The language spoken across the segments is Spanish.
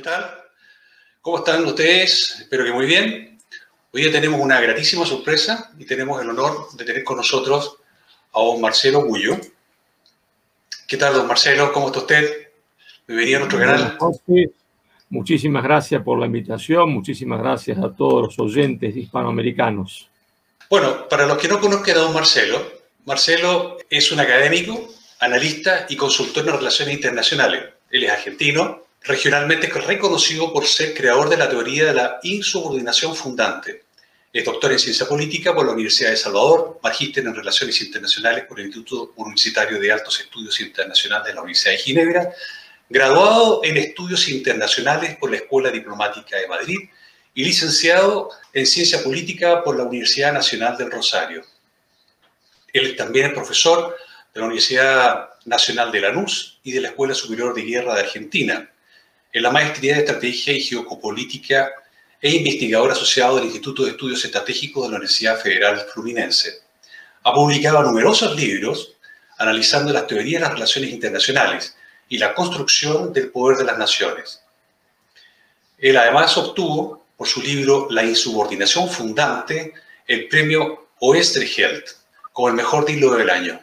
¿Qué tal? ¿Cómo están ustedes? Espero que muy bien. Hoy día tenemos una gratísima sorpresa y tenemos el honor de tener con nosotros a don Marcelo Gullo. ¿Qué tal, don Marcelo? ¿Cómo está usted? Bienvenido a nuestro canal. Muchísimas gracias por la invitación, muchísimas gracias a todos los oyentes hispanoamericanos. Bueno, para los que no conozcan a don Marcelo, Marcelo es un académico, analista y consultor en relaciones internacionales. Él es argentino, regionalmente reconocido por ser creador de la teoría de la insubordinación fundante. Es doctor en ciencia política por la Universidad de Salvador, magíster en relaciones internacionales por el Instituto Universitario de Altos Estudios Internacionales de la Universidad de Ginebra, graduado en estudios internacionales por la Escuela Diplomática de Madrid y licenciado en ciencia política por la Universidad Nacional del Rosario. Él también es profesor de la Universidad Nacional de Lanús y de la Escuela Superior de Guerra de Argentina, en la maestría de Estrategia y Geopolítica e investigador asociado del Instituto de Estudios Estratégicos de la Universidad Federal Fluminense. Ha publicado numerosos libros analizando las teorías de las relaciones internacionales y la construcción del poder de las naciones. Él además obtuvo, por su libro La insubordinación fundante, el premio Oesterheld como el mejor libro del año.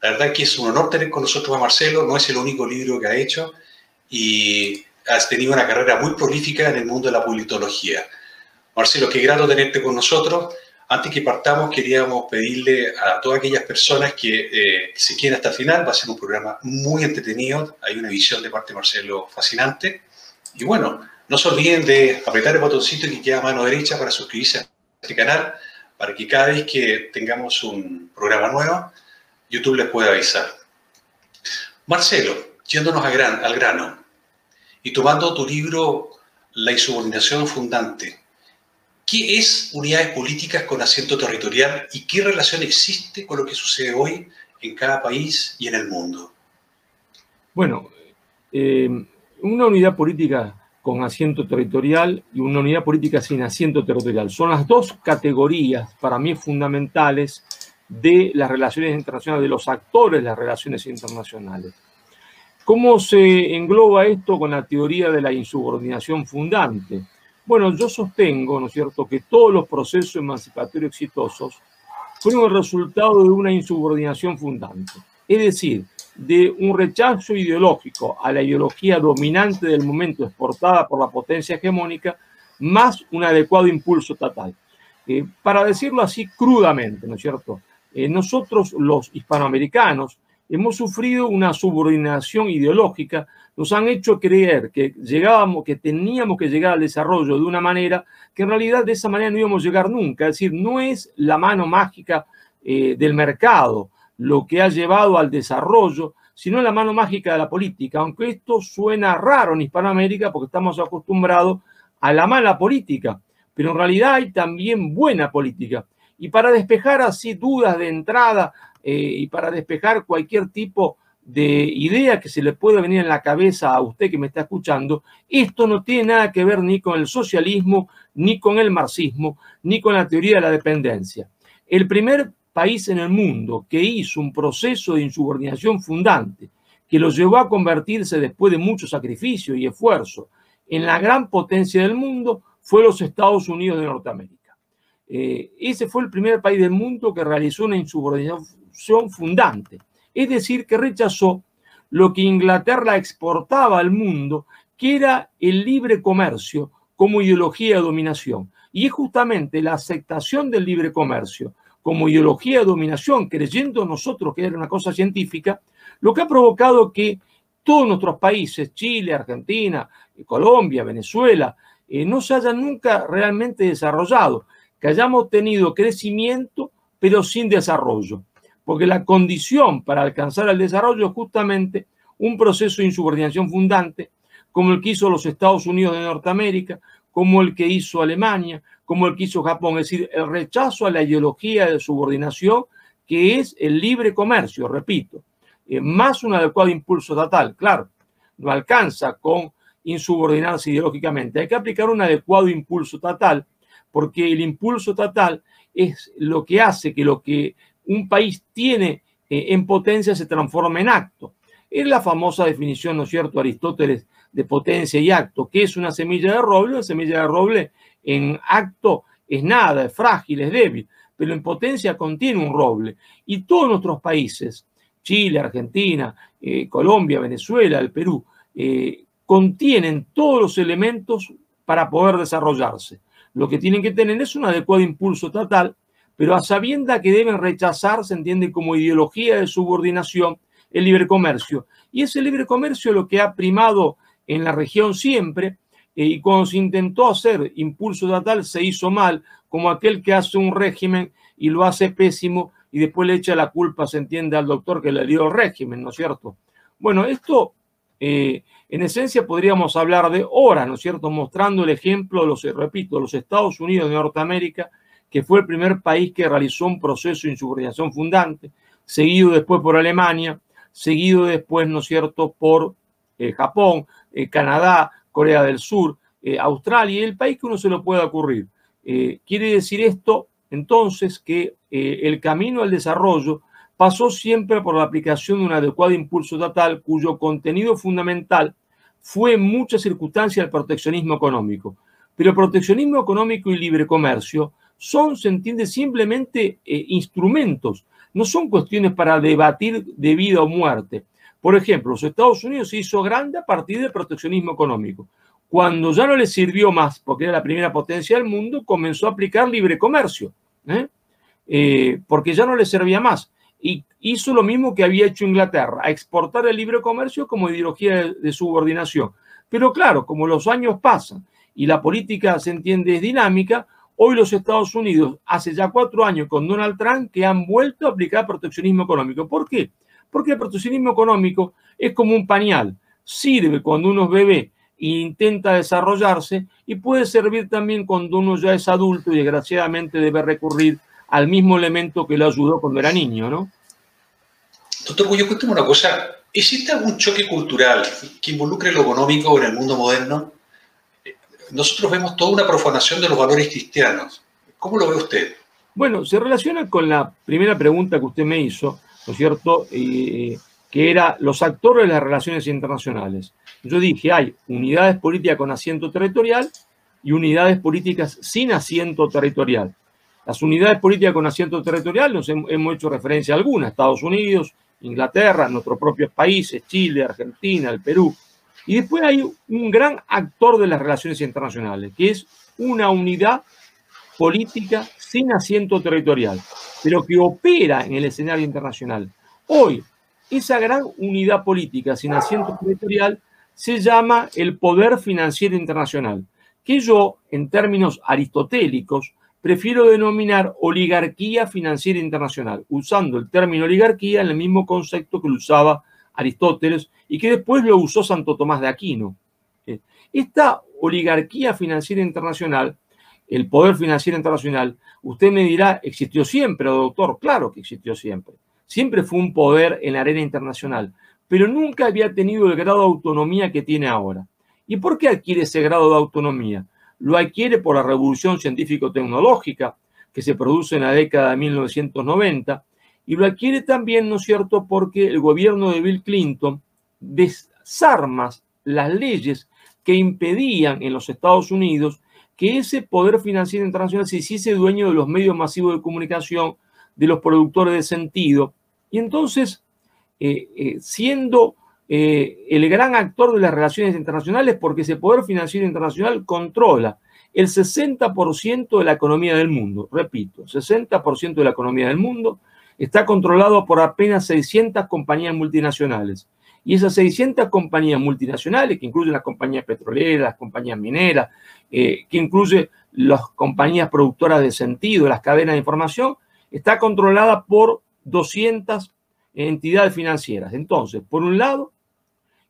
La verdad que es un honor tener con nosotros a Marcelo, no es el único libro que ha hecho y has tenido una carrera muy prolífica en el mundo de la politología. Marcelo, qué grato tenerte con nosotros. Antes que partamos, queríamos pedirle a todas aquellas personas que, eh, se quieran hasta el final, va a ser un programa muy entretenido, hay una visión de parte de Marcelo fascinante. Y bueno, no se olviden de apretar el botoncito que queda a mano derecha para suscribirse a este canal, para que cada vez que tengamos un programa nuevo, YouTube les pueda avisar. Marcelo, yéndonos al grano, y tomando tu libro La insubordinación fundante, ¿qué es unidades políticas con asiento territorial y qué relación existe con lo que sucede hoy en cada país y en el mundo? Bueno, eh, una unidad política con asiento territorial y una unidad política sin asiento territorial. Son las dos categorías para mí fundamentales de las relaciones internacionales, de los actores de las relaciones internacionales. ¿Cómo se engloba esto con la teoría de la insubordinación fundante? Bueno, yo sostengo, ¿no es cierto?, que todos los procesos emancipatorios exitosos fueron el resultado de una insubordinación fundante, es decir, de un rechazo ideológico a la ideología dominante del momento exportada por la potencia hegemónica, más un adecuado impulso estatal. Eh, para decirlo así crudamente, ¿no es cierto? Eh, nosotros los hispanoamericanos hemos sufrido una subordinación ideológica, nos han hecho creer que llegábamos, que teníamos que llegar al desarrollo de una manera que en realidad de esa manera no íbamos a llegar nunca. Es decir, no es la mano mágica eh, del mercado lo que ha llevado al desarrollo, sino la mano mágica de la política, aunque esto suena raro en Hispanoamérica porque estamos acostumbrados a la mala política, pero en realidad hay también buena política. Y para despejar así dudas de entrada eh, y para despejar cualquier tipo de idea que se le pueda venir en la cabeza a usted que me está escuchando, esto no tiene nada que ver ni con el socialismo, ni con el marxismo, ni con la teoría de la dependencia. El primer país en el mundo que hizo un proceso de insubordinación fundante, que lo llevó a convertirse después de mucho sacrificio y esfuerzo en la gran potencia del mundo, fue los Estados Unidos de Norteamérica. Eh, ese fue el primer país del mundo que realizó una insubordinación fundante, es decir, que rechazó lo que Inglaterra exportaba al mundo, que era el libre comercio como ideología de dominación. Y es justamente la aceptación del libre comercio como ideología de dominación, creyendo nosotros que era una cosa científica, lo que ha provocado que todos nuestros países, Chile, Argentina, Colombia, Venezuela, eh, no se hayan nunca realmente desarrollado, que hayamos tenido crecimiento pero sin desarrollo, porque la condición para alcanzar el desarrollo es justamente un proceso de insubordinación fundante, como el que hizo los Estados Unidos de Norteamérica, como el que hizo Alemania, como el que hizo Japón, es decir, el rechazo a la ideología de subordinación que es el libre comercio, repito, eh, más un adecuado impulso estatal. Claro, no alcanza con insubordinarse ideológicamente, hay que aplicar un adecuado impulso estatal, porque el impulso estatal es lo que hace que lo que un país tiene eh, en potencia se transforme en acto. Es la famosa definición, ¿no es cierto?, Aristóteles de potencia y acto. ¿Qué es una semilla de roble? Una semilla de roble en acto es nada, es frágil, es débil, pero en potencia contiene un roble. Y todos nuestros países, Chile, Argentina, eh, Colombia, Venezuela, el Perú, eh, contienen todos los elementos para poder desarrollarse. Lo que tienen que tener es un adecuado impulso estatal, pero a sabienda que deben rechazar, se entiende como ideología de subordinación, el libre comercio. Y ese libre comercio lo que ha primado en la región siempre, eh, y cuando se intentó hacer impulso estatal se hizo mal, como aquel que hace un régimen y lo hace pésimo y después le echa la culpa, se entiende, al doctor que le dio el régimen, ¿no es cierto? Bueno, esto eh, en esencia podríamos hablar de horas, ¿no es cierto? Mostrando el ejemplo los, repito, los Estados Unidos de Norteamérica, que fue el primer país que realizó un proceso de insubordinación fundante, seguido después por Alemania, seguido después, ¿no es cierto?, por eh, Japón, eh, Canadá, Corea del Sur, eh, Australia el país que uno se lo pueda ocurrir. quiere decir esto, entonces, que el camino al desarrollo pasó siempre por la aplicación de un adecuado impulso estatal cuyo contenido fundamental fue en muchas circunstancias el proteccionismo económico. Pero proteccionismo económico y libre comercio son, se entiende, simplemente instrumentos no son cuestiones para debatir de vida o muerte. Por ejemplo, los Estados Unidos se hizo grande a partir del proteccionismo económico. Cuando ya no le sirvió más, porque era la primera potencia del mundo, comenzó a aplicar libre comercio, ¿eh? Eh, porque ya no le servía más. Y hizo lo mismo que había hecho Inglaterra, a exportar el libre comercio como ideología de subordinación. Pero claro, como los años pasan y la política se entiende es dinámica, Hoy los Estados Unidos, hace ya cuatro años con Donald Trump, que han vuelto a aplicar proteccionismo económico. ¿Por qué? Porque el proteccionismo económico es como un pañal. Sirve cuando uno es bebé e intenta desarrollarse y puede servir también cuando uno ya es adulto y desgraciadamente debe recurrir al mismo elemento que lo ayudó cuando era niño, ¿no? Doctor yo cuéntame una cosa. ¿Existe algún choque cultural que involucre lo económico en el mundo moderno? nosotros vemos toda una profanación de los valores cristianos. ¿Cómo lo ve usted? Bueno, se relaciona con la primera pregunta que usted me hizo, ¿no es cierto? Eh, que era los actores de las relaciones internacionales. Yo dije, hay unidades políticas con asiento territorial y unidades políticas sin asiento territorial. Las unidades políticas con asiento territorial nos hemos hecho referencia a algunas, Estados Unidos, Inglaterra, nuestros propios países, Chile, Argentina, el Perú, y después hay un gran actor de las relaciones internacionales, que es una unidad política sin asiento territorial, pero que opera en el escenario internacional. Hoy, esa gran unidad política sin asiento territorial se llama el poder financiero internacional, que yo, en términos aristotélicos, prefiero denominar oligarquía financiera internacional, usando el término oligarquía en el mismo concepto que lo usaba Aristóteles y que después lo usó Santo Tomás de Aquino. Eh, esta oligarquía financiera internacional, el poder financiero internacional, usted me dirá, existió siempre, doctor, claro que existió siempre. Siempre fue un poder en la arena internacional, pero nunca había tenido el grado de autonomía que tiene ahora. ¿Y por qué adquiere ese grado de autonomía? Lo adquiere por la revolución científico-tecnológica que se produce en la década de 1990 y lo adquiere también, ¿no es cierto?, porque el gobierno de Bill Clinton desarma las leyes que impedían en los Estados Unidos que ese poder financiero internacional se hiciese dueño de los medios masivos de comunicación, de los productores de sentido. Y entonces, eh, eh, siendo eh, el gran actor de las relaciones internacionales porque ese poder financiero internacional controla el 60% de la economía del mundo. Repito, 60% de la economía del mundo está controlado por apenas 600 compañías multinacionales. Y esas 600 compañías multinacionales, que incluyen las compañías petroleras, las compañías mineras, eh, que incluyen las compañías productoras de sentido, las cadenas de información, está controlada por 200 entidades financieras. Entonces, por un lado,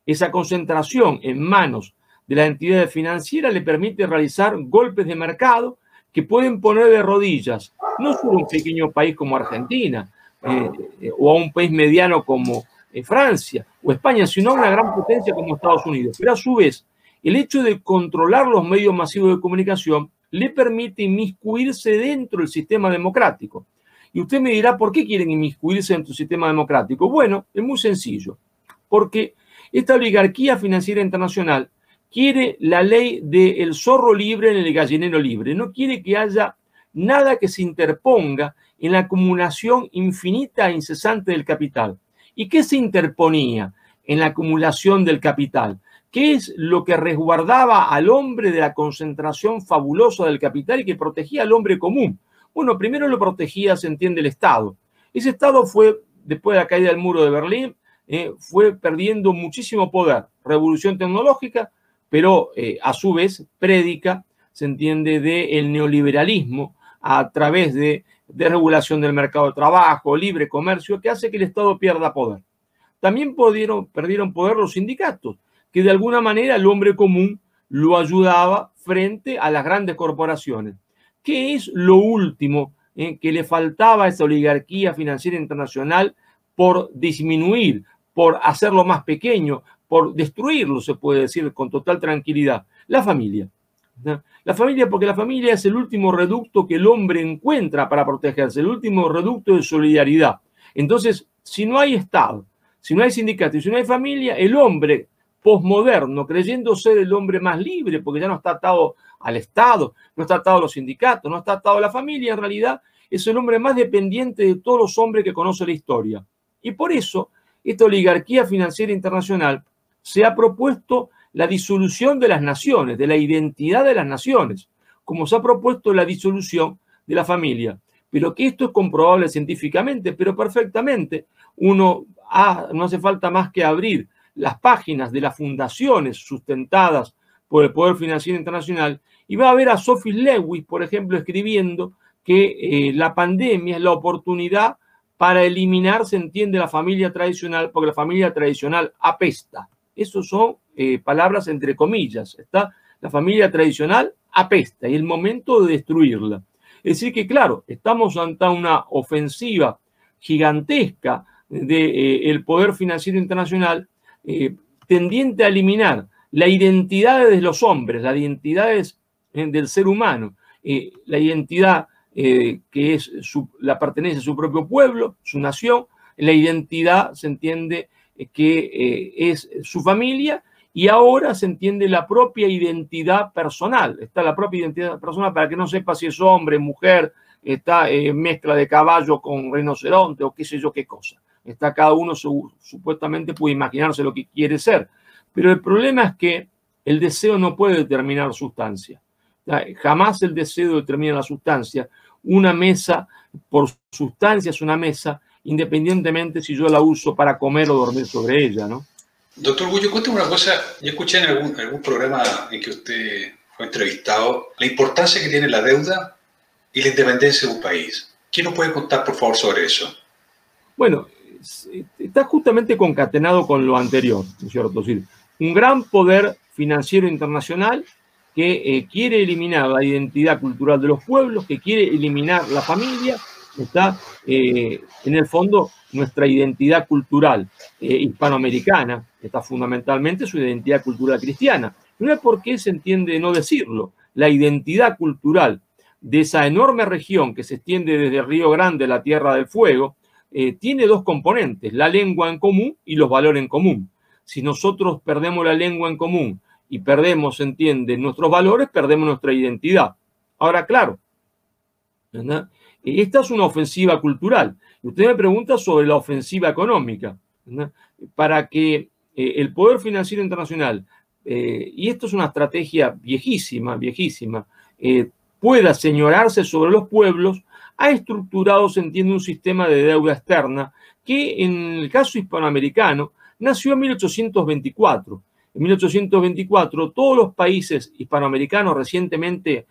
esa concentración en manos de las entidades financieras le permite realizar golpes de mercado que pueden poner de rodillas no solo a un pequeño país como Argentina eh, eh, o a un país mediano como eh, Francia o España, sino a una gran potencia como Estados Unidos. Pero a su vez, el hecho de controlar los medios masivos de comunicación le permite inmiscuirse dentro del sistema democrático. Y usted me dirá, ¿por qué quieren inmiscuirse dentro del sistema democrático? Bueno, es muy sencillo, porque esta oligarquía financiera internacional quiere la ley del zorro libre en el gallinero libre, no quiere que haya nada que se interponga en la acumulación infinita e incesante del capital. ¿Y qué se interponía en la acumulación del capital? ¿Qué es lo que resguardaba al hombre de la concentración fabulosa del capital y que protegía al hombre común? Bueno, primero lo protegía, se entiende, el Estado. Ese Estado fue, después de la caída del muro de Berlín, eh, fue perdiendo muchísimo poder. Revolución tecnológica, pero eh, a su vez predica, se entiende, del neoliberalismo a través de, de regulación del mercado de trabajo, libre comercio, que hace que el Estado pierda poder. También pudieron, perdieron poder los sindicatos, que de alguna manera el hombre común lo ayudaba frente a las grandes corporaciones. ¿Qué es lo último eh, que le faltaba a esa oligarquía financiera internacional por disminuir, por hacerlo más pequeño, por destruirlo, se puede decir con total tranquilidad. La familia. La familia, porque la familia es el último reducto que el hombre encuentra para protegerse, el último reducto de solidaridad. Entonces, si no hay Estado, si no hay sindicato si no hay familia, el hombre posmoderno, creyendo ser el hombre más libre, porque ya no está atado al Estado, no está atado a los sindicatos, no está atado a la familia, en realidad es el hombre más dependiente de todos los hombres que conoce la historia. Y por eso esta oligarquía financiera internacional se ha propuesto la disolución de las naciones, de la identidad de las naciones, como se ha propuesto la disolución de la familia. Pero que esto es comprobable científicamente, pero perfectamente. Uno no hace falta más que abrir las páginas de las fundaciones sustentadas por el Poder Financiero Internacional y va a ver a Sophie Lewis, por ejemplo, escribiendo que eh, la pandemia es la oportunidad para eliminar, se entiende, la familia tradicional, porque la familia tradicional apesta. Esas son eh, palabras entre comillas. Está la familia tradicional apesta y el momento de destruirla. Es decir, que claro, estamos ante una ofensiva gigantesca del de, eh, poder financiero internacional eh, tendiente a eliminar la identidad de los hombres, las identidades del ser humano, la identidad eh, que es la pertenencia a su propio pueblo, su nación, la identidad se entiende eh, que eh, es su familia y ahora se entiende la propia identidad personal. Está la propia identidad personal para que no sepa si es hombre, mujer, está mezcla de caballo con rinoceronte o qué sé yo qué cosa. Está cada uno supuestamente puede imaginarse lo que quiere ser. Pero el problema es que el deseo no puede determinar sustancia. Jamás el deseo determina la sustancia. Una mesa, por sustancia, es una mesa, independientemente si yo la uso para comer o dormir sobre ella, ¿no? Doctor Gullo, cuéntame una cosa. Yo escuché en algún, algún programa en que usted fue entrevistado la importancia que tiene la deuda y la independencia de un país. ¿Quién nos puede contar, por favor, sobre eso? Bueno, está justamente concatenado con lo anterior, ¿no es cierto? un gran poder financiero internacional que eh, quiere eliminar la identidad cultural de los pueblos, que quiere eliminar la familia, está eh, en el fondo nuestra identidad cultural eh, hispanoamericana, está fundamentalmente su identidad cultural cristiana. No es por qué se entiende no decirlo. La identidad cultural de esa enorme región que se extiende desde Río Grande, la Tierra del Fuego, tiene dos componentes, la lengua en común y los valores en común. Si nosotros perdemos la lengua en común y perdemos, se entiende, nuestros valores, perdemos nuestra identidad. Ahora, claro, esta es una ofensiva cultural. Usted me pregunta sobre la ofensiva económica. Para que eh, el poder financiero internacional, eh, y esto es una estrategia viejísima, viejísima, pueda señorarse sobre los pueblos, ha estructurado, se entiende, un sistema de deuda externa que en el caso hispanoamericano nació en 1824. En 1824 todos los países hispanoamericanos recientemente,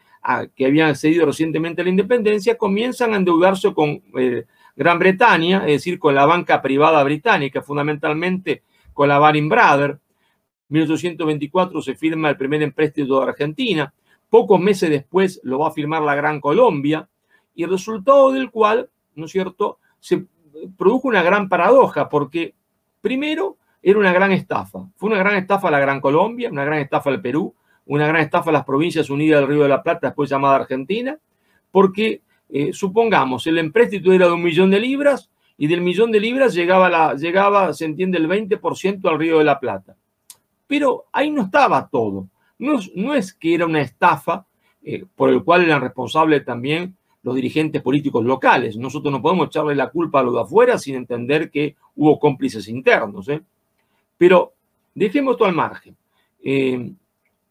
que habían accedido recientemente a la independencia, comienzan a endeudarse con eh, Gran Bretaña, es decir, con la banca privada británica, fundamentalmente con la Baring Brothers. En 1824 se firma el primer empréstito de Argentina. Pocos meses después lo va a firmar la Gran Colombia y el resultado del cual, ¿no es cierto?, se produjo una gran paradoja, porque primero era una gran estafa. Fue una gran estafa la Gran Colombia, una gran estafa el Perú, una gran estafa las Provincias Unidas del Río de la Plata, después llamada Argentina, porque eh, supongamos, el empréstito era de un millón de libras y del millón de libras llegaba, la, llegaba se entiende, el 20% al Río de la Plata. Pero ahí no estaba todo. No, no es que era una estafa eh, por el cual eran responsables también los dirigentes políticos locales. Nosotros no podemos echarle la culpa a los de afuera sin entender que hubo cómplices internos. ¿eh? Pero dejemos esto al margen. Eh,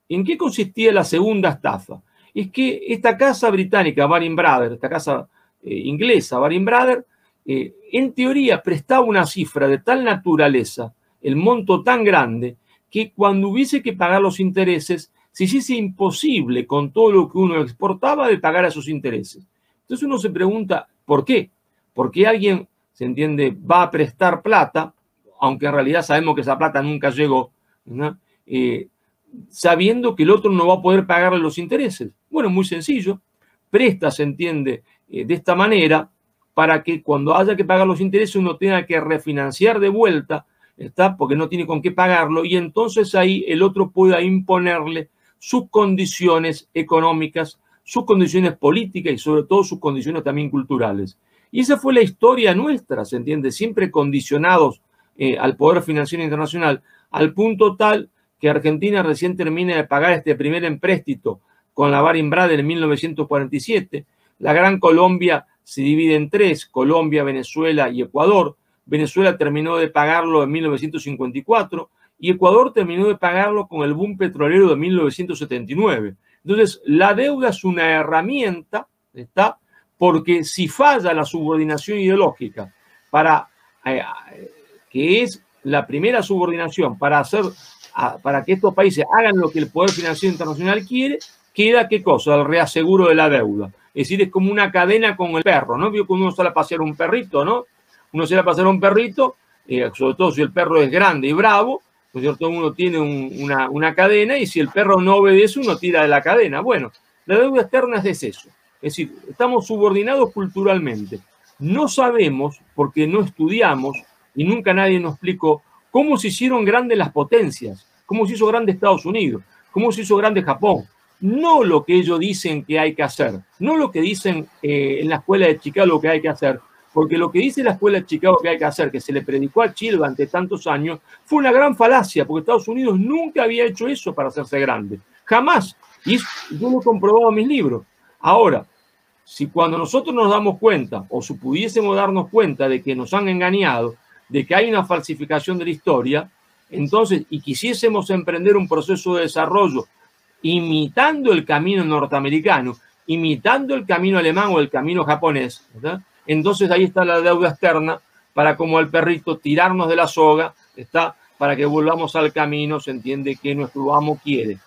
¿En qué consistía la segunda estafa? Es que esta casa británica, Baring Brothers, esta casa eh, inglesa, Baring Brothers, en teoría prestaba una cifra de tal naturaleza, el monto tan grande, que cuando hubiese que pagar los intereses, se hiciese imposible con todo lo que uno exportaba de pagar a esos intereses. Entonces uno se pregunta, ¿por qué? ¿Por qué alguien, se entiende, va a prestar plata, aunque en realidad sabemos que esa plata nunca llegó, sabiendo que el otro no va a poder pagarle los intereses? Bueno, muy sencillo. Presta, se entiende, eh, de esta manera para que cuando haya que pagar los intereses uno tenga que refinanciar de vuelta, ¿está? Porque no tiene con qué pagarlo y entonces ahí el otro pueda imponerle sus condiciones económicas sus condiciones políticas y sobre todo sus condiciones también culturales. Y esa fue la historia nuestra, ¿se entiende? Siempre condicionados eh, al poder financiero internacional, al punto tal que Argentina recién termina de pagar este primer empréstito con la Brothers en 1947. La Gran Colombia se divide en tres, Colombia, Venezuela y Ecuador. Venezuela terminó de pagarlo en 1954 y Ecuador terminó de pagarlo con el boom petrolero de 1979. Entonces, la deuda es una herramienta, ¿está? Porque si falla la subordinación ideológica para, eh, que es la primera subordinación para hacer, para que estos países hagan lo que el Poder Financiero Internacional quiere, queda qué cosa? El reaseguro de la deuda. Es decir, es como una cadena con el perro, ¿no? Vio que uno sale a pasear un perrito, ¿no? Uno sale a pasear un perrito, eh, sobre todo si el perro es grande y bravo, ¿no es cierto? Uno tiene una, cadena y si el perro no obedece, uno tira de la cadena. Bueno, la deuda externa es eso. Es decir, estamos subordinados culturalmente. No sabemos, porque no estudiamos y nunca nadie nos explicó cómo se hicieron grandes las potencias, cómo se hizo grande Estados Unidos, cómo se hizo grande Japón. No lo que ellos dicen que hay que hacer, no lo que dicen eh, en la escuela de Chicago que hay que hacer, porque lo que dice la escuela de Chicago que hay que hacer, que se le predicó a Chile durante tantos años, fue una gran falacia, porque Estados Unidos nunca había hecho eso para hacerse grande. Jamás. Y yo lo he comprobado en mis libros. Ahora, si cuando nosotros nos damos cuenta, o si pudiésemos darnos cuenta de que nos han engañado, de que hay una falsificación de la historia, entonces, y quisiésemos emprender un proceso de desarrollo imitando el camino norteamericano, imitando el camino alemán o el camino japonés, entonces ahí está la deuda externa para como el perrito tirarnos de la soga, está para que volvamos al camino, se entiende que nuestro amo quiere.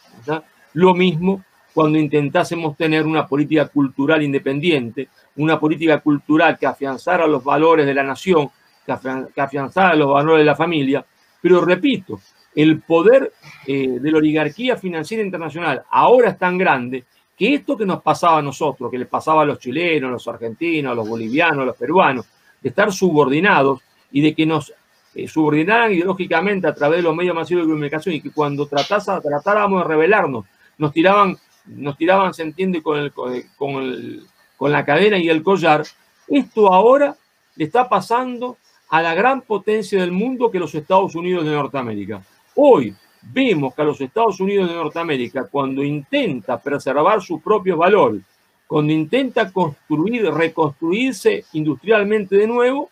Lo mismo cuando intentásemos tener una política cultural independiente, una política cultural que afianzara los valores de la nación, que afianzara los valores de la familia, pero repito, el poder eh, de la oligarquía financiera internacional ahora es tan grande que esto que nos pasaba a nosotros, que le pasaba a los chilenos, a los argentinos, a los bolivianos, a los peruanos, de estar subordinados y de que nos eh, subordinaran ideológicamente a través de los medios masivos de comunicación y que cuando tratasa, tratáramos de rebelarnos, nos tiraban, nos tiraban, se entiende, con, el, con, con la cadena y el collar, esto ahora le está pasando a la gran potencia del mundo que los Estados Unidos de Norteamérica. Hoy, vemos que a los Estados Unidos de Norteamérica, cuando intenta preservar sus propios valores, cuando intenta construir, reconstruirse industrialmente de nuevo,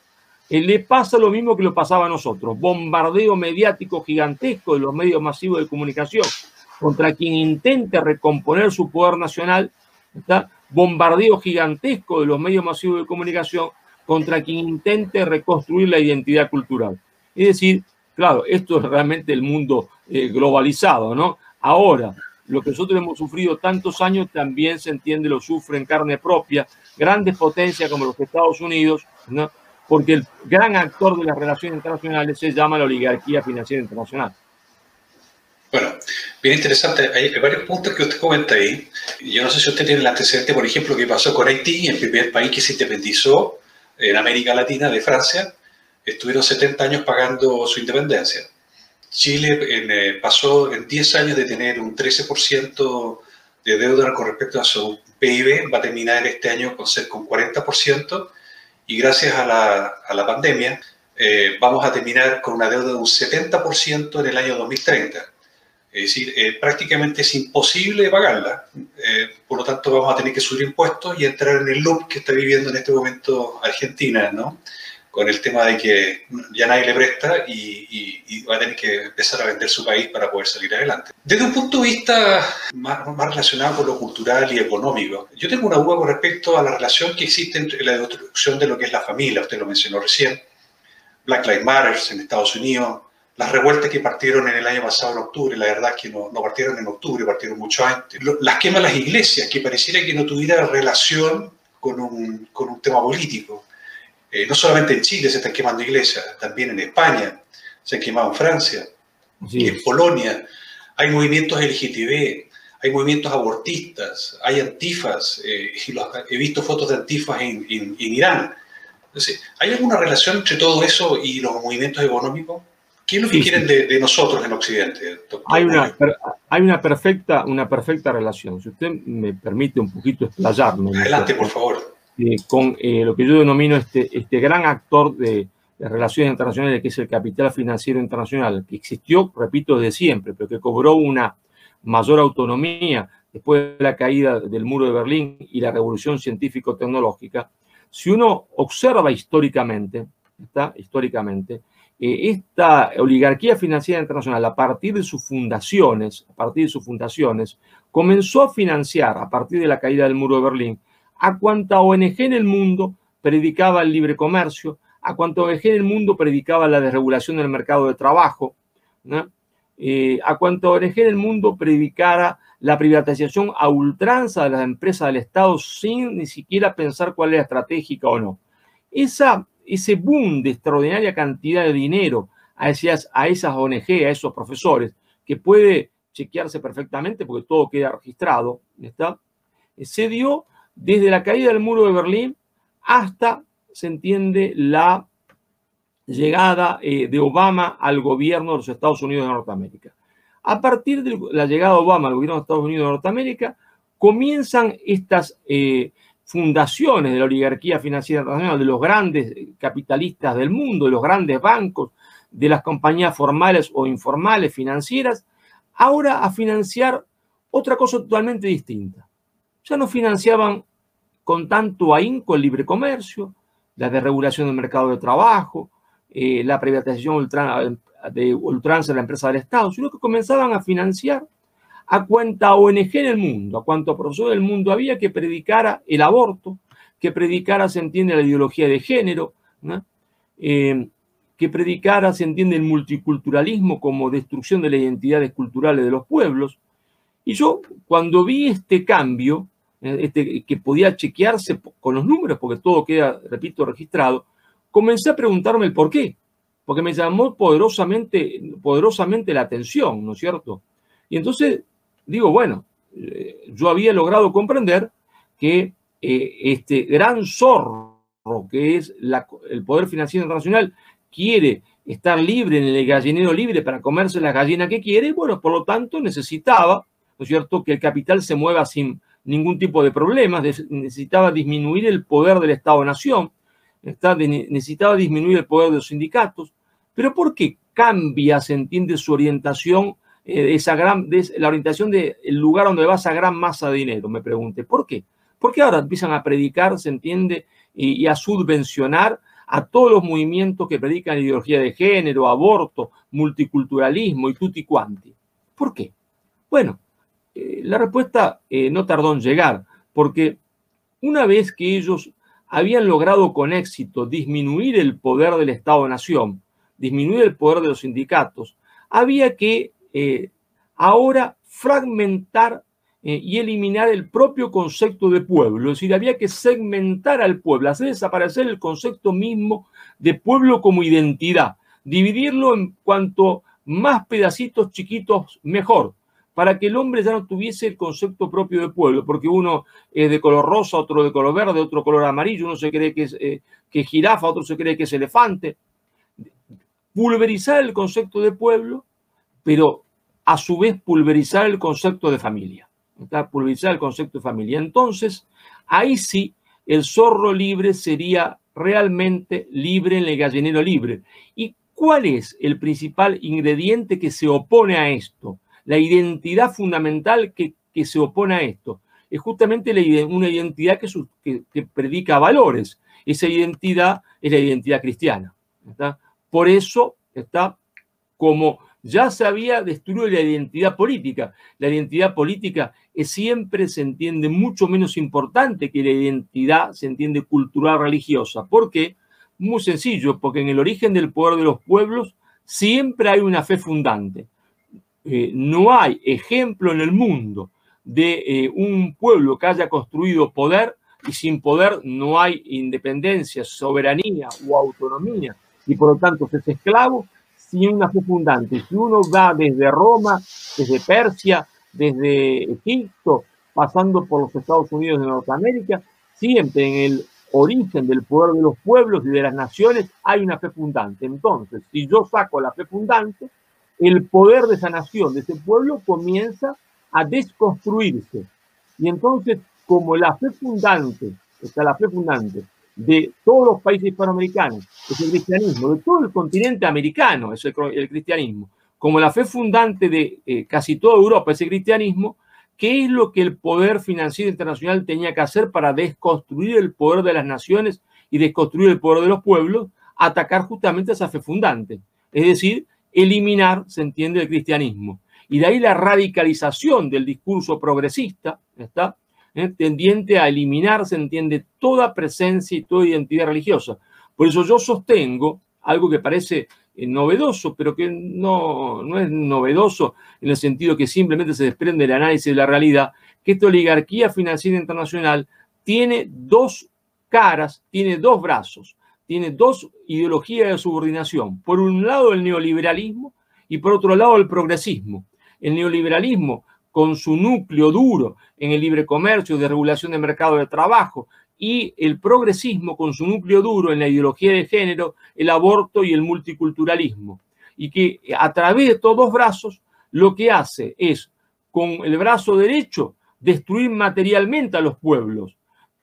eh, le pasa lo mismo que lo pasaba a nosotros, bombardeo mediático gigantesco de los medios masivos de comunicación contra quien intente recomponer su poder nacional, ¿está? bombardeo gigantesco de los medios masivos de comunicación contra quien intente reconstruir la identidad cultural. Es decir, claro, esto es realmente el mundo eh, globalizado, ¿no? Ahora, lo que nosotros hemos sufrido tantos años también se entiende, lo sufre en carne propia, grandes potencias como los Estados Unidos, ¿no? porque el gran actor de las relaciones internacionales se llama la oligarquía financiera internacional. Bueno, bien interesante. Hay, varios puntos que usted comenta ahí. Yo no sé si usted tiene el antecedente, por ejemplo, que pasó con Haití, el primer país que se independizó en América Latina de Francia. Estuvieron 70 años pagando su independencia. Chile eh, pasó en 10 años de tener un 13% de deuda con respecto a su PIB, va a terminar este año con ser con 40% y gracias a la, a la pandemia eh, vamos a terminar con una deuda de un 70% en el año 2030. Es decir, eh, prácticamente es imposible pagarla. Eh, por lo tanto, vamos a tener que subir impuestos y entrar en el loop que está viviendo en este momento Argentina, ¿no? Con el tema de que ya nadie le presta y, y, va a tener que empezar a vender su país para poder salir adelante. Desde un punto de vista más, relacionado con lo cultural y económico, yo tengo una duda con respecto a la relación que existe entre la destrucción de lo que es la familia, usted lo mencionó recién, Black Lives Matter en Estados Unidos, las revueltas que partieron en el año pasado, en octubre, la verdad es que no, no partieron en octubre, partieron mucho antes. Las quemas las iglesias, que pareciera que no tuviera relación con un, con un tema político. Eh, no solamente en Chile se están quemando iglesias, también en España, se han quemado en Francia, y en Polonia. Hay movimientos LGTB, hay movimientos abortistas, hay antifas, eh, he visto fotos de antifas en, en, Irán. Entonces, ¿hay alguna relación entre todo eso y los movimientos económicos? ¿Qué es lo que sí, quieren de, de, nosotros en Occidente? Doctor? Hay, una, hay una, perfecta, una perfecta relación. Si usted me permite un poquito explayarme. Adelante, por favor eh, con eh, lo que yo denomino este, este gran actor de, de, relaciones internacionales, que es el capital financiero internacional, que existió, repito, desde siempre, pero que cobró una mayor autonomía después de la caída del muro de Berlín y la revolución científico-tecnológica. Si uno observa históricamente, ¿está? históricamente, eh, esta oligarquía financiera internacional, a partir de sus fundaciones, a partir de sus fundaciones, comenzó a financiar, a partir de la caída del muro de Berlín, a cuanta ONG en el mundo predicaba el libre comercio, a cuanta ONG en el mundo predicaba la desregulación del mercado de trabajo, eh, a cuanta ONG en el mundo predicara la privatización a ultranza de las empresas del Estado sin ni siquiera pensar cuál era estratégica o no. Esa, ese boom de extraordinaria cantidad de dinero a esas, a esas ONG, a esos profesores, que puede chequearse perfectamente porque todo queda registrado, ¿está? se dio desde la caída del muro de Berlín hasta, se entiende, la llegada eh, de Obama al gobierno de los Estados Unidos de Norteamérica. A partir de la llegada de Obama al gobierno de Estados Unidos de Norteamérica, comienzan estas eh, fundaciones de la oligarquía financiera internacional, de los grandes capitalistas del mundo, de los grandes bancos, de las compañías formales o informales financieras, ahora a financiar otra cosa totalmente distinta. Ya no financiaban con tanto ahínco el libre comercio, la desregulación del mercado de trabajo, eh, la privatización ultran, de ultranza de la empresa del Estado, sino que comenzaban a financiar a cuanta ONG en el mundo, a cuanto profesor del mundo había que predicara el aborto, que predicara, se entiende, la ideología de género, eh, que predicara, se entiende, el multiculturalismo como destrucción de las identidades culturales de los pueblos. Y yo, cuando vi este cambio, este, que podía chequearse con los números, porque todo queda, repito, registrado, comencé a preguntarme el por qué, porque me llamó poderosamente, poderosamente la atención, ¿no es cierto? Y entonces digo, bueno, eh, yo había logrado comprender que eh, este gran zorro que es el Poder Financiero Internacional quiere estar libre en el gallinero libre para comerse la gallina que quiere, bueno, por lo tanto necesitaba, ¿no es cierto?, que el capital se mueva sin, ningún tipo de problemas, necesitaba disminuir el poder del Estado-Nación, necesitaba disminuir el poder de los sindicatos, pero ¿por qué cambia, se entiende, su orientación, eh, esa gran, la orientación del lugar donde va esa gran masa de dinero? Me pregunté, ¿por qué? Porque ahora empiezan a predicar, se entiende, y, y a subvencionar a todos los movimientos que predican ideología de género, aborto, multiculturalismo y tutti quanti. ¿Por qué? Bueno, eh, la respuesta eh, no tardó en llegar, porque una vez que ellos habían logrado con éxito disminuir el poder del Estado-Nación, disminuir el poder de los sindicatos, había que eh, ahora fragmentar y eliminar el propio concepto de pueblo. Es decir, había que segmentar al pueblo, hacer desaparecer el concepto mismo de pueblo como identidad, dividirlo en cuanto más pedacitos chiquitos mejor, para que el hombre ya no tuviese el concepto propio de pueblo, porque uno es de color rosa, otro de color verde, otro color amarillo, uno se cree que es, eh, que jirafa, otro se cree que es elefante. Pulverizar el concepto de pueblo, pero a su vez pulverizar el concepto de familia. Pulverizar el concepto de familia. Entonces, ahí sí, el zorro libre sería realmente libre en el gallinero libre. ¿Y cuál es el principal ingrediente que se opone a esto? la identidad fundamental que, se opone a esto. Es justamente una identidad que, que, predica valores. Esa identidad es la identidad cristiana. Por eso está como ya se había destruido la identidad política. La identidad política es siempre se entiende mucho menos importante que la identidad se entiende cultural religiosa. ¿Por qué? Muy sencillo, porque en el origen del poder de los pueblos siempre hay una fe fundante. Eh, no hay ejemplo en el mundo de eh, un pueblo que haya construido poder y sin poder no hay independencia, soberanía o autonomía y por lo tanto es esclavo sin una fe fundante. Si uno va desde Roma, desde Persia, desde Egipto, pasando por los Estados Unidos de Norteamérica, siempre en el origen del poder de los pueblos y de las naciones hay una fe fundante. Entonces, si yo saco la fe fundante, el poder de esa nación, de ese pueblo, comienza a desconstruirse. Y entonces, como la fe fundante, está la fe fundante de todos los países hispanoamericanos, es el cristianismo, de todo el continente americano, es el, cristianismo, como la fe fundante de eh, casi toda Europa, ese cristianismo, ¿qué es lo que el poder financiero internacional tenía que hacer para desconstruir el poder de las naciones y desconstruir el poder de los pueblos? Atacar justamente a esa fe fundante. Es decir, eliminar, se entiende, el cristianismo. Y de ahí la radicalización del discurso progresista, ¿está? ¿Eh? tendiente a eliminar, se entiende, toda presencia y toda identidad religiosa. Por eso yo sostengo algo que parece eh, novedoso, pero que no, no es novedoso en el sentido que simplemente se desprende del análisis de la realidad, que esta oligarquía financiera internacional tiene dos caras, tiene dos brazos tiene dos ideologías de subordinación. Por un lado el neoliberalismo y por otro lado el progresismo. El neoliberalismo con su núcleo duro en el libre comercio, de regulación del mercado de trabajo, y el progresismo con su núcleo duro en la ideología de género, el aborto y el multiculturalismo. Y que a través de todos dos brazos lo que hace es, con el brazo derecho, destruir materialmente a los pueblos,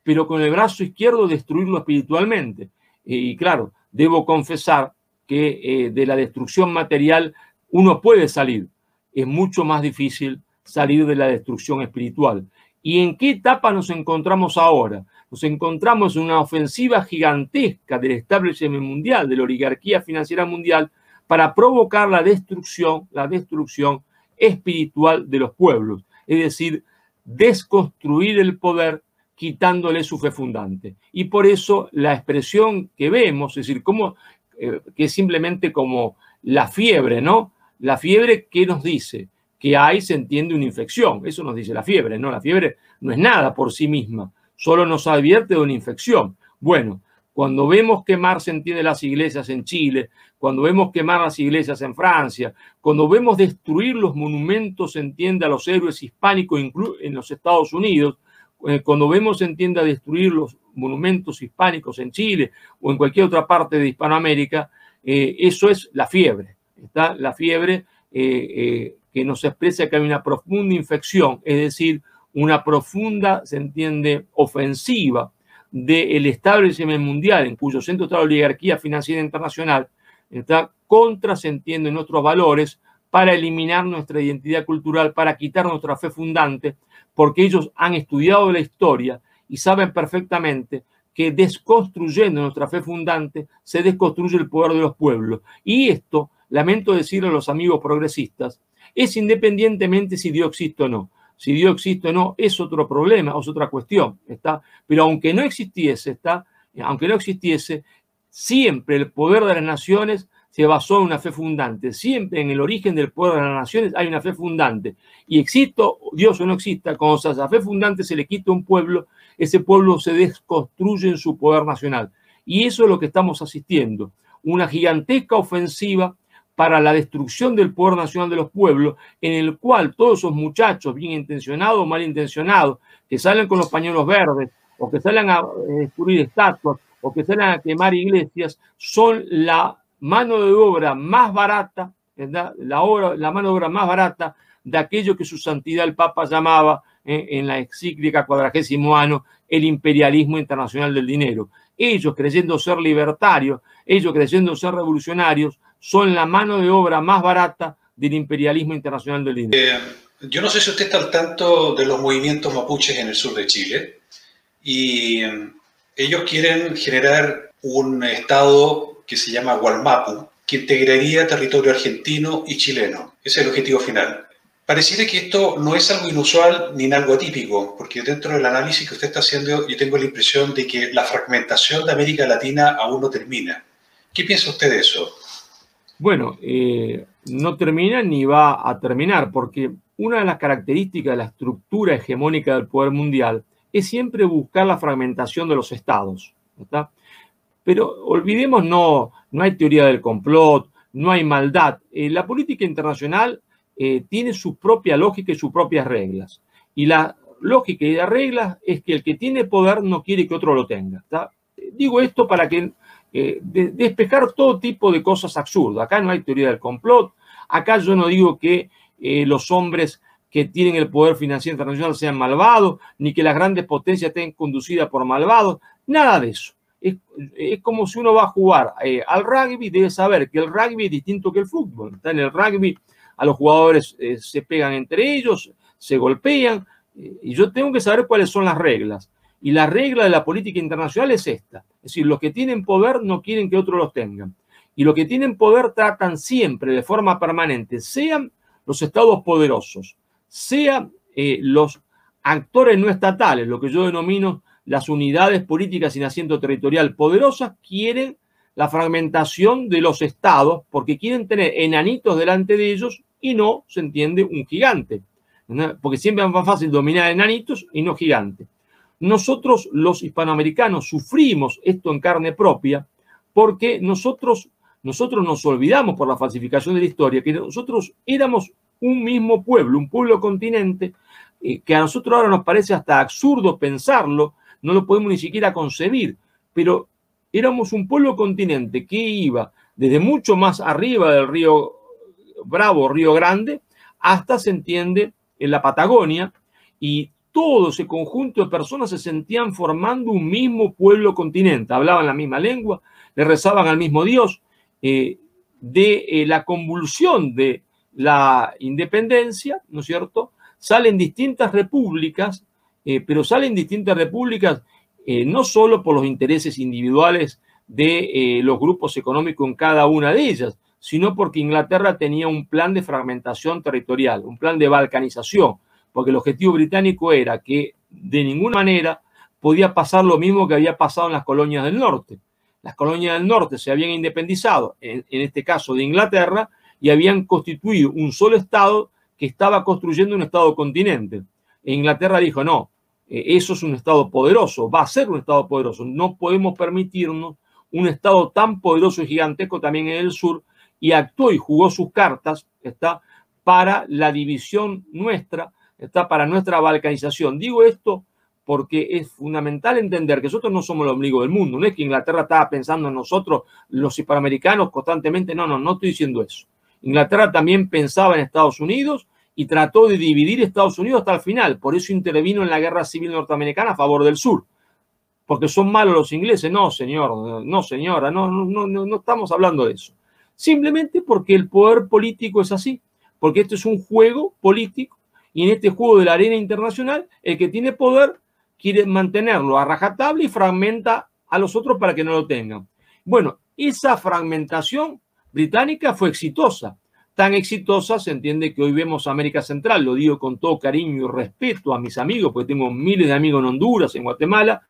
pero con el brazo izquierdo destruirlo espiritualmente. Y claro, debo confesar que eh, de la destrucción material uno puede salir. Es mucho más difícil salir de la destrucción espiritual. ¿Y en qué etapa nos encontramos ahora? Nos encontramos en una ofensiva gigantesca del establishment mundial, de la oligarquía financiera mundial, para provocar la destrucción, la destrucción espiritual de los pueblos. Es decir, desconstruir el poder quitándole su fe fundante. Y por eso la expresión que vemos, es decir, como, eh, que es simplemente como la fiebre, ¿no? La fiebre, ¿qué nos dice? Que hay, se entiende, una infección. Eso nos dice la fiebre, ¿no? La fiebre no es nada por sí misma, solo nos advierte de una infección. Bueno, cuando vemos quemar, se entiende, las iglesias en Chile, cuando vemos quemar las iglesias en Francia, cuando vemos destruir los monumentos, se entiende, a los héroes hispánicos en los Estados Unidos, eh, cuando vemos en tienda destruir los monumentos hispánicos en Chile o en cualquier otra parte de Hispanoamérica, eh, eso es la fiebre. Está la fiebre eh, que nos expresa que hay una profunda infección, es decir, una profunda, se entiende, ofensiva del establecimiento mundial, en cuyo centro está la oligarquía financiera internacional, está contra, se entiende, nuestros valores para eliminar nuestra identidad cultural, para quitar nuestra fe fundante, porque ellos han estudiado la historia y saben perfectamente que desconstruyendo nuestra fe fundante se desconstruye el poder de los pueblos. Y esto, lamento decirlo a los amigos progresistas, es independientemente si Dios existe o no. Si Dios existe o no es otro problema, es otra cuestión, ¿está? Pero aunque no existiese, ¿está? Aunque no existiese, siempre el poder de las naciones se basó en una fe fundante. Siempre en el origen del poder de las naciones hay una fe fundante. Y existo, Dios o no exista, cuando esa fe fundante se le quita un pueblo, ese pueblo se desconstruye en su poder nacional. Y eso es lo que estamos asistiendo. Una gigantesca ofensiva para la destrucción del poder nacional de los pueblos, en el cual todos esos muchachos, bien intencionados o mal intencionados, que salen con los pañuelos verdes, o que salen a destruir estatuas, o que salen a quemar iglesias, son la mano de obra más barata, La, la mano de obra más barata de aquello que su santidad el Papa llamaba eh, en la encíclica cuadragésimo año el imperialismo internacional del dinero. Ellos, creyendo ser libertarios, ellos, creyendo ser revolucionarios, son la mano de obra más barata del imperialismo internacional del dinero. Eh, yo no sé si usted está al tanto de los movimientos mapuches en el sur de Chile y eh, ellos quieren generar un estado que se llama Gualmapu, que integraría territorio argentino y chileno. Ese es el objetivo final. Pareciera que esto no es algo inusual ni algo atípico, porque dentro del análisis que usted está haciendo yo tengo la impresión de que la fragmentación de América Latina aún no termina. ¿Qué piensa usted de eso? Bueno, eh, no termina ni va a terminar, porque una de las características de la estructura hegemónica del poder mundial es siempre buscar la fragmentación de los estados. ¿está? Pero olvidemos, no, no hay teoría del complot, no hay maldad. Eh, la política internacional eh, tiene su propia lógica y sus propias reglas. Y la lógica y la regla es que el que tiene poder no quiere que otro lo tenga. Digo esto para que eh, despejar todo tipo de cosas absurdas. Acá no hay teoría del complot. Acá yo no digo que los hombres que tienen el poder financiero internacional sean malvados, ni que las grandes potencias estén conducidas por malvados. Nada de eso es, como si uno va a jugar eh, al rugby, debe saber que el rugby es distinto que el fútbol. En el rugby a los jugadores eh, se pegan entre ellos, se golpean, eh, y yo tengo que saber cuáles son las reglas. Y la regla de la política internacional es esta. Es decir, los que tienen poder no quieren que otros los tengan. Y los que tienen poder tratan siempre de forma permanente, sean los estados poderosos, sean los actores no estatales, lo que yo denomino las unidades políticas sin asiento territorial poderosas quieren la fragmentación de los estados porque quieren tener enanitos delante de ellos y no, se entiende, un gigante. Porque siempre es más fácil dominar enanitos y no gigantes. Nosotros, los hispanoamericanos, sufrimos esto en carne propia porque nosotros, nosotros nos olvidamos por la falsificación de la historia que nosotros éramos un mismo pueblo, un pueblo continente, eh, que a nosotros ahora nos parece hasta absurdo pensarlo, no lo podemos ni siquiera concebir, pero éramos un pueblo continente que iba desde mucho más arriba del río Bravo, Río Grande, hasta, se entiende, en la Patagonia, y todo ese conjunto de personas se sentían formando un mismo pueblo continente, hablaban la misma lengua, le rezaban al mismo Dios. Eh, de eh, la convulsión de la independencia, ¿no es cierto? Salen distintas repúblicas eh, pero salen distintas repúblicas no solo por los intereses individuales de los grupos económicos en cada una de ellas, sino porque Inglaterra tenía un plan de fragmentación territorial, un plan de balcanización, porque el objetivo británico era que de ninguna manera podía pasar lo mismo que había pasado en las colonias del norte. Las colonias del norte se habían independizado, en este caso de Inglaterra, y habían constituido un solo Estado que estaba construyendo un Estado continente. E Inglaterra dijo, no, eh, eso es un Estado poderoso, va a ser un Estado poderoso. No podemos permitirnos un Estado tan poderoso y gigantesco también en el sur y actuó y jugó sus cartas, está para la división nuestra, está para nuestra balcanización. Digo esto porque es fundamental entender que nosotros no somos el ombligo del mundo, no es que Inglaterra estaba pensando en nosotros, los hispanoamericanos, constantemente, no, no, no estoy diciendo eso. Inglaterra también pensaba en Estados Unidos y trató de dividir Estados Unidos hasta el final. Por eso intervino en la guerra civil norteamericana a favor del sur. Porque son malos los ingleses. No, señor, no, señora, no, no, no, no estamos hablando de eso. Simplemente porque el poder político es así. Porque esto es un juego político y en este juego de la arena internacional, el que tiene poder quiere mantenerlo a rajatabla y fragmenta a los otros para que no lo tengan. Bueno, esa fragmentación británica fue exitosa. Tan exitosa se entiende que hoy vemos América Central, lo digo con todo cariño y respeto a mis amigos, porque tengo miles de amigos en Honduras, en Guatemala.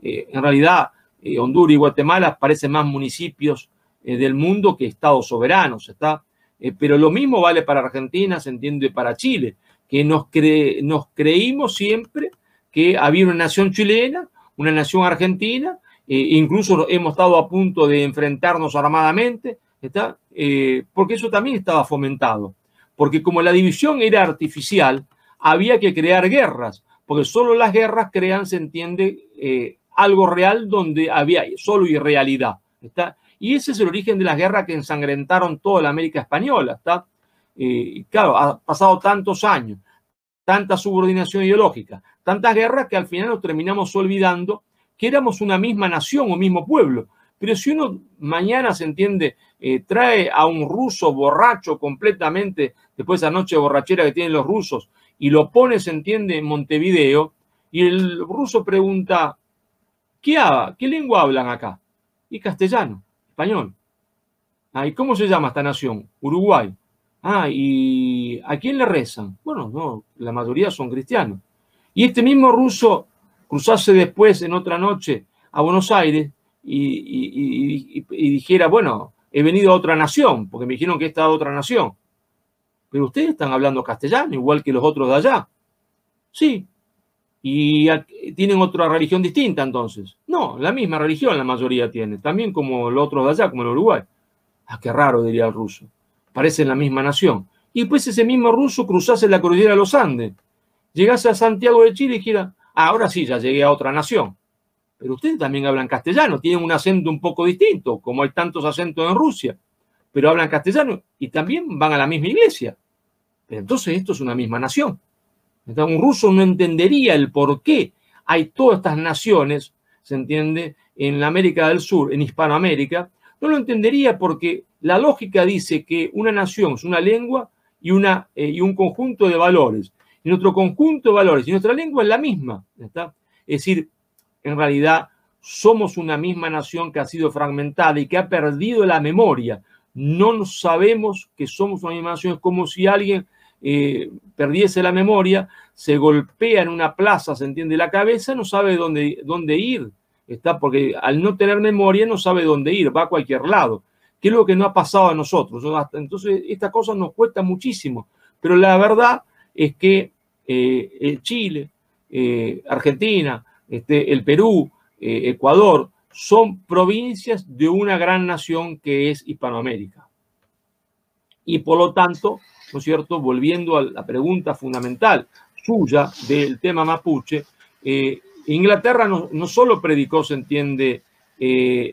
Eh, en realidad, eh, Honduras y Guatemala parecen más municipios eh, del mundo que estados soberanos, ¿está? pero lo mismo vale para Argentina, se entiende, para Chile, que nos, nos creímos siempre que había una nación chilena, una nación argentina, incluso hemos estado a punto de enfrentarnos armadamente, ¿está? Eh, porque eso también estaba fomentado. Porque como la división era artificial, había que crear guerras, porque solo las guerras crean, se entiende, eh, algo real donde había solo irrealidad. ¿está? Y ese es el origen de las guerras que ensangrentaron toda la América Española. ¿está? Eh, claro, ha pasado tantos años, tanta subordinación ideológica, tantas guerras que al final nos terminamos olvidando que éramos una misma nación o mismo pueblo. Pero si uno mañana se entiende, eh, trae a un ruso borracho completamente, después de esa noche borrachera que tienen los rusos, y lo pone, se entiende, en Montevideo, y el ruso pregunta, ¿qué, ¿qué lengua hablan acá? Y castellano, español. Ah, ¿Y cómo se llama esta nación? Uruguay. Ah, ¿y a quién le rezan? Bueno, no, la mayoría son cristianos. Y este mismo ruso cruzase después en otra noche a Buenos Aires y, dijera, bueno, he venido a otra nación, porque me dijeron que esta es otra nación. Pero ustedes están hablando castellano, igual que los otros de allá. Sí. ¿Y tienen otra religión distinta entonces? No, la misma religión la mayoría tiene, también como los otros de allá, como el Uruguay. Ah, qué raro, diría el ruso. Parecen la misma nación. Y pues ese mismo ruso cruzase la cordillera de los Andes, llegase a Santiago de Chile y dijera, ah, ahora sí, ya llegué a otra nación pero ustedes también hablan castellano, tienen un acento un poco distinto, como hay tantos acentos en Rusia, pero hablan castellano y también van a la misma iglesia. Pero entonces esto es una misma nación. Un ruso no entendería el por qué hay todas estas naciones, se entiende, en la América del Sur, en Hispanoamérica, no lo entendería porque la lógica dice que una nación es una lengua y, una, eh, y un conjunto de valores. Y nuestro conjunto de valores y nuestra lengua es la misma. ¿está? Es decir, en realidad somos una misma nación que ha sido fragmentada y que ha perdido la memoria. No sabemos que somos una misma nación. Es como si alguien eh, perdiese la memoria, se golpea en una plaza, se entiende la cabeza, no sabe dónde, dónde ir. Está porque al no tener memoria no sabe dónde ir, va a cualquier lado. ¿Qué es lo que no ha pasado a nosotros? Entonces, esta cosa nos cuesta muchísimo. Pero la verdad es que eh, Chile, eh, Argentina, este, el Perú, eh, Ecuador, son provincias de una gran nación que es Hispanoamérica. Y por lo tanto, ¿no cierto? Volviendo a la pregunta fundamental suya del tema mapuche, eh, Inglaterra no, solo predicó, se entiende, eh,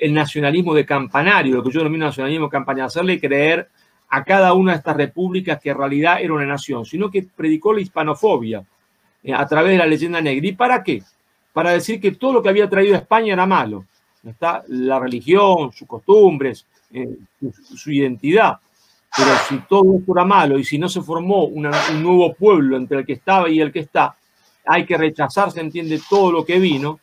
el, nacionalismo de campanario, lo que yo denomino nacionalismo campanario, hacerle creer a cada una de estas repúblicas que en realidad era una nación, sino que predicó la hispanofobia a través de la leyenda negra. ¿Y para qué? para decir que todo lo que había traído a España era malo. Está la religión, sus costumbres, eh, su, identidad. Pero si todo esto era malo y si no se formó un nuevo pueblo entre el que estaba y el que está, hay que rechazar, se entiende, todo lo que vino,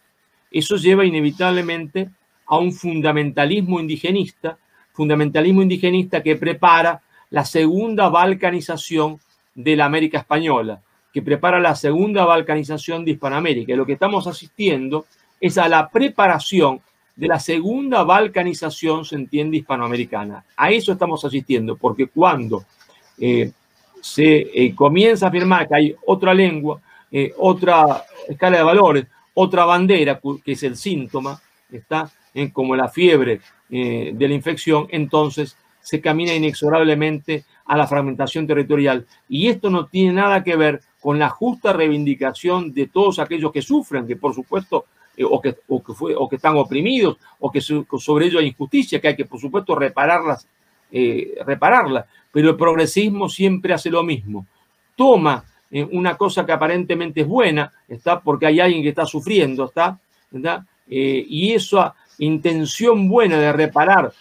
eso lleva inevitablemente a un fundamentalismo indigenista, fundamentalismo indigenista que prepara la segunda balcanización de la América española que prepara la segunda balcanización de Hispanoamérica. Y lo que estamos asistiendo es a la preparación de la segunda balcanización, se entiende, hispanoamericana. A eso estamos asistiendo, porque cuando eh, se eh, comienza a afirmar que hay otra lengua, eh, otra escala de valores, otra bandera, que es el síntoma, está como la fiebre de la infección, entonces se camina inexorablemente a la fragmentación territorial. Y esto no tiene nada que ver con la justa reivindicación de todos aquellos que sufren, que por supuesto, eh, o, que, o, que fue, o que están oprimidos, o que sobre ello hay injusticia, que hay que por supuesto repararlas, eh, repararlas. Pero el progresismo siempre hace lo mismo. Toma eh, una cosa que aparentemente es buena, está porque hay alguien que está sufriendo, está, ¿verdad? y esa intención buena de reparar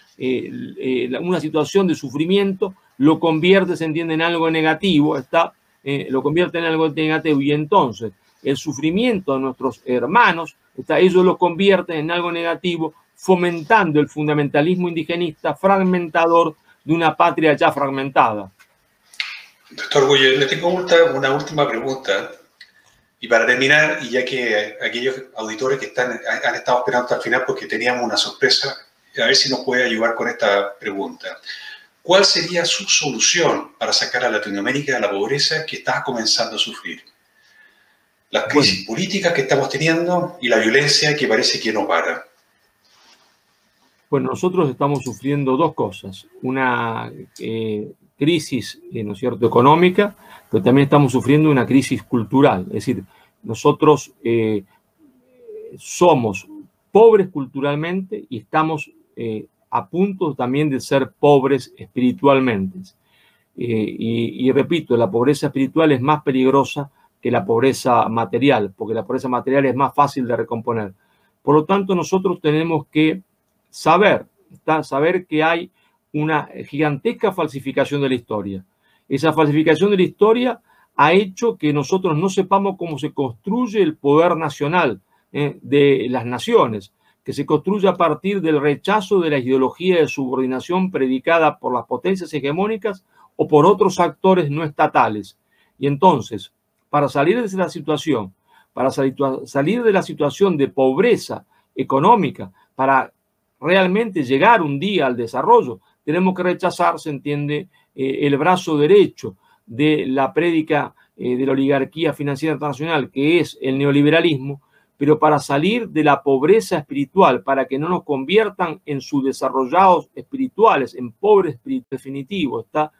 una situación de sufrimiento lo convierte, se entiende, en algo negativo, está eh, lo convierte en algo negativo. Y entonces el sufrimiento de nuestros hermanos, ellos lo convierten en algo negativo, fomentando el fundamentalismo indigenista fragmentador de una patria ya fragmentada. Doctor Guller, le tengo una última pregunta. Y para terminar, y ya que aquellos auditores que están, han estado esperando hasta el final porque teníamos una sorpresa, a ver si nos puede ayudar con esta pregunta. ¿Cuál sería su solución para sacar a Latinoamérica de la pobreza que está comenzando a sufrir? Las crisis políticas que estamos teniendo y la violencia que parece que no para. Bueno, nosotros estamos sufriendo dos cosas. Una eh, crisis, eh, ¿no cierto?, económica, pero también estamos sufriendo una crisis cultural. Es decir, nosotros eh, somos pobres culturalmente y estamos a punto también de ser pobres espiritualmente. y, y, repito, la pobreza espiritual es más peligrosa que la pobreza material, porque la pobreza material es más fácil de recomponer. Por lo tanto, nosotros tenemos que saber, saber que hay una gigantesca falsificación de la historia. Esa falsificación de la historia ha hecho que nosotros no sepamos cómo se construye el poder nacional eh, de las naciones, que se construye a partir del rechazo de la ideología de subordinación predicada por las potencias hegemónicas o por otros actores no estatales. Y entonces, para salir de esa situación, para salir de la situación de pobreza económica, para realmente llegar un día al desarrollo, tenemos que rechazar, se entiende, eh, el brazo derecho de la prédica eh, de la oligarquía financiera internacional, que es el neoliberalismo, pero para salir de la pobreza espiritual, para que no nos conviertan en subdesarrollados espirituales, en pobres espirituales definitivos, está,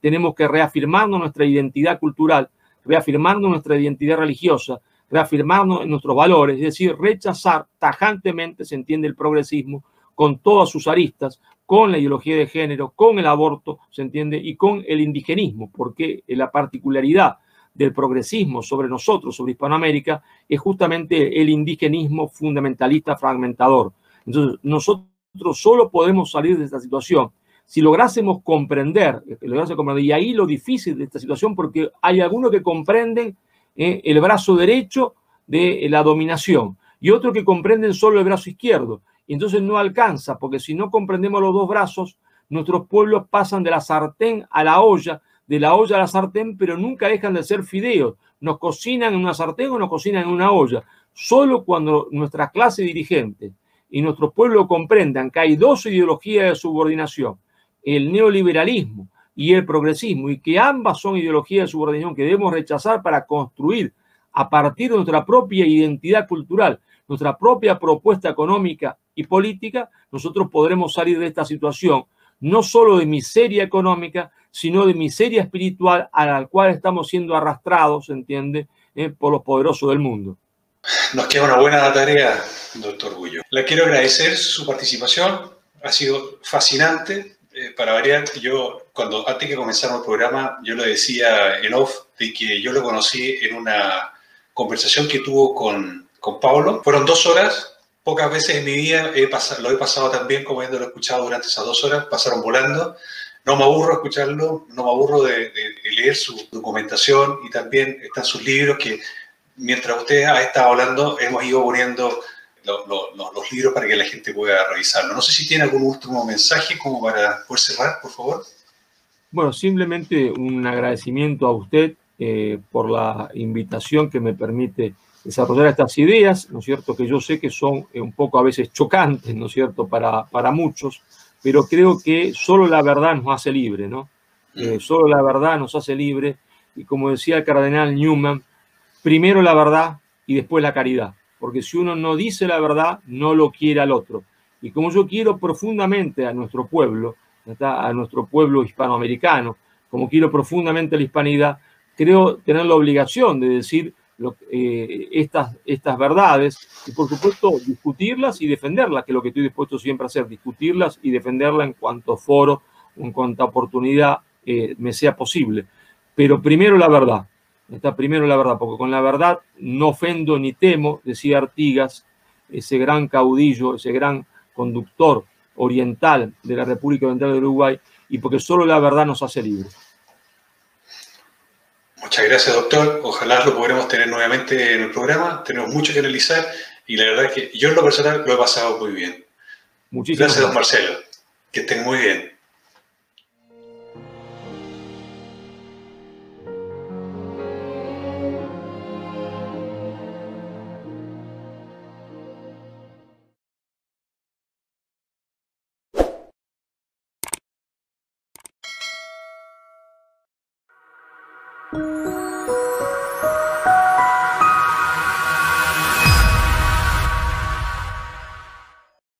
tenemos que reafirmarnos nuestra identidad cultural reafirmando nuestra identidad religiosa, reafirmando nuestros valores, es decir, rechazar tajantemente, se entiende, el progresismo con todas sus aristas, con la ideología de género, con el aborto, se entiende, y con el indigenismo, porque la particularidad del progresismo sobre nosotros, sobre Hispanoamérica, es justamente el indigenismo fundamentalista fragmentador. Entonces, nosotros solo podemos salir de esta situación si lográsemos comprender, comprender, y ahí lo difícil de esta situación, porque hay algunos que comprenden eh, el brazo derecho de la dominación y otros que comprenden solo el brazo izquierdo. Y entonces no alcanza, porque si no comprendemos los dos brazos, nuestros pueblos pasan de la sartén a la olla, de la olla a la sartén, pero nunca dejan de ser fideos. Nos cocinan en una sartén o nos cocinan en una olla. Solo cuando nuestra clase dirigente y nuestros pueblos comprendan que hay dos ideologías de subordinación, el neoliberalismo y el progresismo y que ambas son ideologías de subordinación que debemos rechazar para construir a partir de nuestra propia identidad cultural, nuestra propia propuesta económica y política, nosotros podremos salir de esta situación, no solo de miseria económica, sino de miseria espiritual a la cual estamos siendo arrastrados, ¿entiende?, eh, por los poderosos del mundo. Nos queda una buena tarea, doctor Gullo. Le quiero agradecer su participación, ha sido fascinante, eh, para variar, yo cuando antes que comenzara el programa, yo lo decía en off de que yo lo conocí en una conversación que tuvo con, con Pablo. Fueron dos horas, pocas veces en mi vida lo he pasado tan bien como habiéndolo escuchado durante esas dos horas, pasaron volando. No me aburro escucharlo, no me aburro de, leer su documentación y también están sus libros que mientras usted ha estado hablando hemos ido poniendo los libros para que la gente pueda revisarlo. No sé si tiene algún último mensaje como para poder cerrar, por favor. Bueno, simplemente un agradecimiento a usted eh, por la invitación que me permite desarrollar estas ideas, ¿no es cierto? Que yo sé que son eh, un poco a veces chocantes, ¿no es cierto?, para, para muchos, pero creo que solo la verdad nos hace libre, ¿no? Eh, mm. solo la verdad nos hace libre y como decía el cardenal Newman, primero la verdad y después la caridad porque si uno no dice la verdad, no lo quiere al otro. Y como yo quiero profundamente a nuestro pueblo, a nuestro pueblo hispanoamericano, como quiero profundamente a la hispanidad, creo tener la obligación de decir eh, estas, estas verdades y por supuesto discutirlas y defenderlas, que es lo que estoy dispuesto siempre a hacer, discutirlas y defenderlas en cuanto foro, en cuanto oportunidad eh, me sea posible. Pero primero la verdad, Está primero la verdad, porque con la verdad no ofendo ni temo, decía Artigas, ese gran caudillo, ese gran conductor oriental de la República Oriental de Uruguay, y porque solo la verdad nos hace libres. Muchas gracias, doctor. Ojalá lo podremos tener nuevamente en el programa. Tenemos mucho que analizar y la verdad es que yo en lo personal lo he pasado muy bien. Muchísimas gracias, don Marcelo. Que estén muy bien.